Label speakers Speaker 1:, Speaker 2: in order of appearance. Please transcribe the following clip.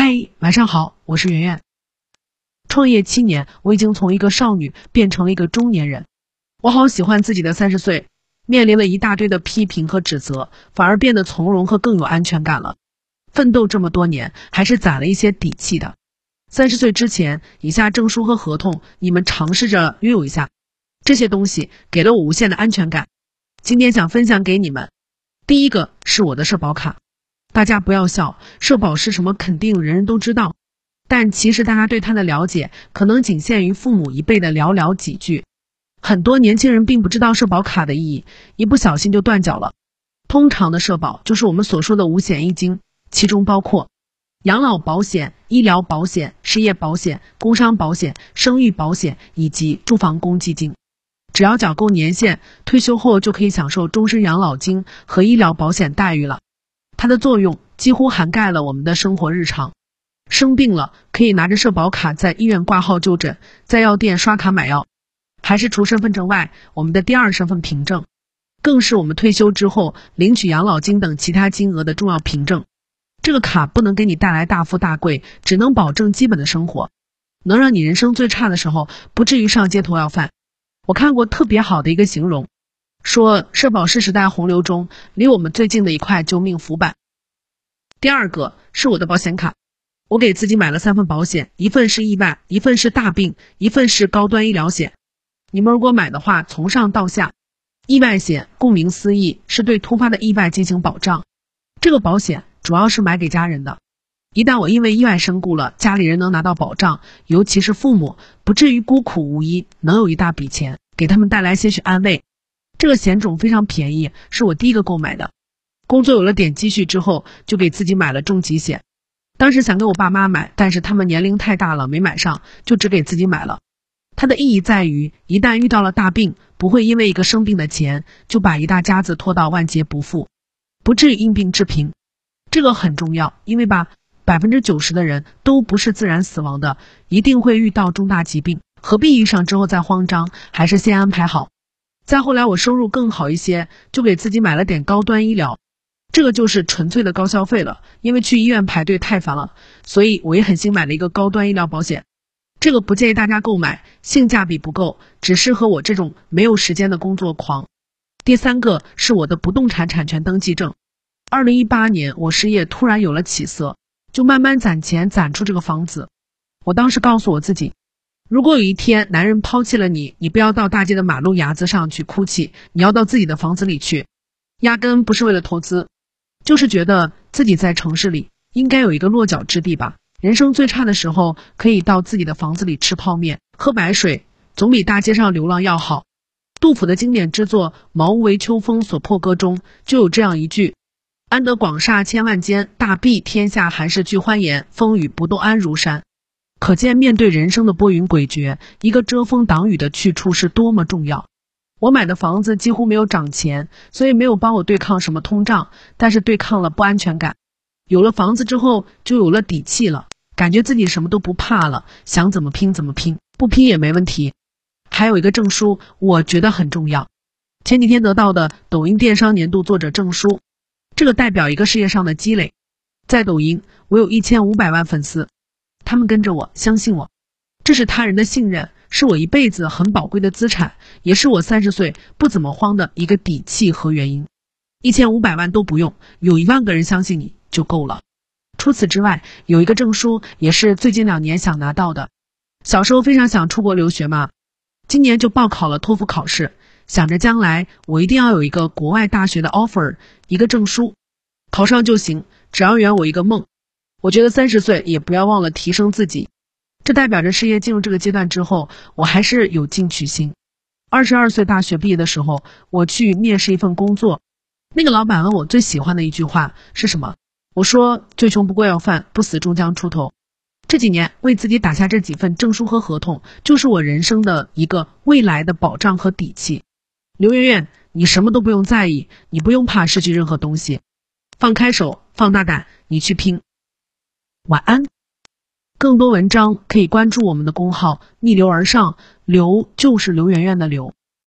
Speaker 1: 嗨，晚上好，我是圆圆。创业七年，我已经从一个少女变成了一个中年人。我好喜欢自己的三十岁，面临了一大堆的批评和指责，反而变得从容和更有安全感了。奋斗这么多年，还是攒了一些底气的。三十岁之前，以下证书和合同，你们尝试着拥有一下。这些东西给了我无限的安全感。今天想分享给你们，第一个是我的社保卡。大家不要笑，社保是什么？肯定人人都知道，但其实大家对它的了解可能仅限于父母一辈的寥寥几句。很多年轻人并不知道社保卡的意义，一不小心就断缴了。通常的社保就是我们所说的五险一金，其中包括养老保险、医疗保险、失业保险、工伤保险、生育保险以及住房公积金。只要缴够年限，退休后就可以享受终身养老金和医疗保险待遇了。它的作用几乎涵盖了我们的生活日常，生病了可以拿着社保卡在医院挂号就诊，在药店刷卡买药，还是除身份证外我们的第二身份凭证，更是我们退休之后领取养老金等其他金额的重要凭证。这个卡不能给你带来大富大贵，只能保证基本的生活，能让你人生最差的时候不至于上街头要饭。我看过特别好的一个形容。说社保是时代洪流中离我们最近的一块救命浮板。第二个是我的保险卡，我给自己买了三份保险，一份是意外，一份是大病，一份是高端医疗险。你们如果买的话，从上到下，意外险顾名思义是对突发的意外进行保障。这个保险主要是买给家人的，一旦我因为意外身故了，家里人能拿到保障，尤其是父母，不至于孤苦无依，能有一大笔钱给他们带来些许安慰。这个险种非常便宜，是我第一个购买的。工作有了点积蓄之后，就给自己买了重疾险。当时想给我爸妈买，但是他们年龄太大了，没买上，就只给自己买了。它的意义在于，一旦遇到了大病，不会因为一个生病的钱就把一大家子拖到万劫不复，不至于因病致贫。这个很重要，因为吧，百分之九十的人都不是自然死亡的，一定会遇到重大疾病，何必遇上之后再慌张？还是先安排好。再后来，我收入更好一些，就给自己买了点高端医疗，这个就是纯粹的高消费了。因为去医院排队太烦了，所以我也狠心买了一个高端医疗保险。这个不建议大家购买，性价比不够，只适合我这种没有时间的工作狂。第三个是我的不动产产权登记证。二零一八年我失业，突然有了起色，就慢慢攒钱攒出这个房子。我当时告诉我自己。如果有一天男人抛弃了你，你不要到大街的马路牙子上去哭泣，你要到自己的房子里去。压根不是为了投资，就是觉得自己在城市里应该有一个落脚之地吧。人生最差的时候，可以到自己的房子里吃泡面、喝白水，总比大街上流浪要好。杜甫的经典之作《茅屋为秋风所破歌》中就有这样一句：“安得广厦千万间，大庇天下寒士俱欢颜。风雨不动安如山。”可见，面对人生的波云诡谲，一个遮风挡雨的去处是多么重要。我买的房子几乎没有涨钱，所以没有帮我对抗什么通胀，但是对抗了不安全感。有了房子之后，就有了底气了，感觉自己什么都不怕了，想怎么拼怎么拼，不拼也没问题。还有一个证书，我觉得很重要。前几天得到的抖音电商年度作者证书，这个代表一个事业上的积累。在抖音，我有一千五百万粉丝。他们跟着我，相信我，这是他人的信任，是我一辈子很宝贵的资产，也是我三十岁不怎么慌的一个底气和原因。一千五百万都不用，有一万个人相信你就够了。除此之外，有一个证书也是最近两年想拿到的。小时候非常想出国留学嘛，今年就报考了托福考试，想着将来我一定要有一个国外大学的 offer，一个证书，考上就行，只要圆我一个梦。我觉得三十岁也不要忘了提升自己，这代表着事业进入这个阶段之后，我还是有进取心。二十二岁大学毕业的时候，我去面试一份工作，那个老板问我最喜欢的一句话是什么，我说最穷不过要饭，不死终将出头。这几年为自己打下这几份证书和合同，就是我人生的一个未来的保障和底气。刘媛媛，你什么都不用在意，你不用怕失去任何东西，放开手，放大胆，你去拼。晚安，更多文章可以关注我们的公号“逆流而上”，刘就是刘媛媛的刘。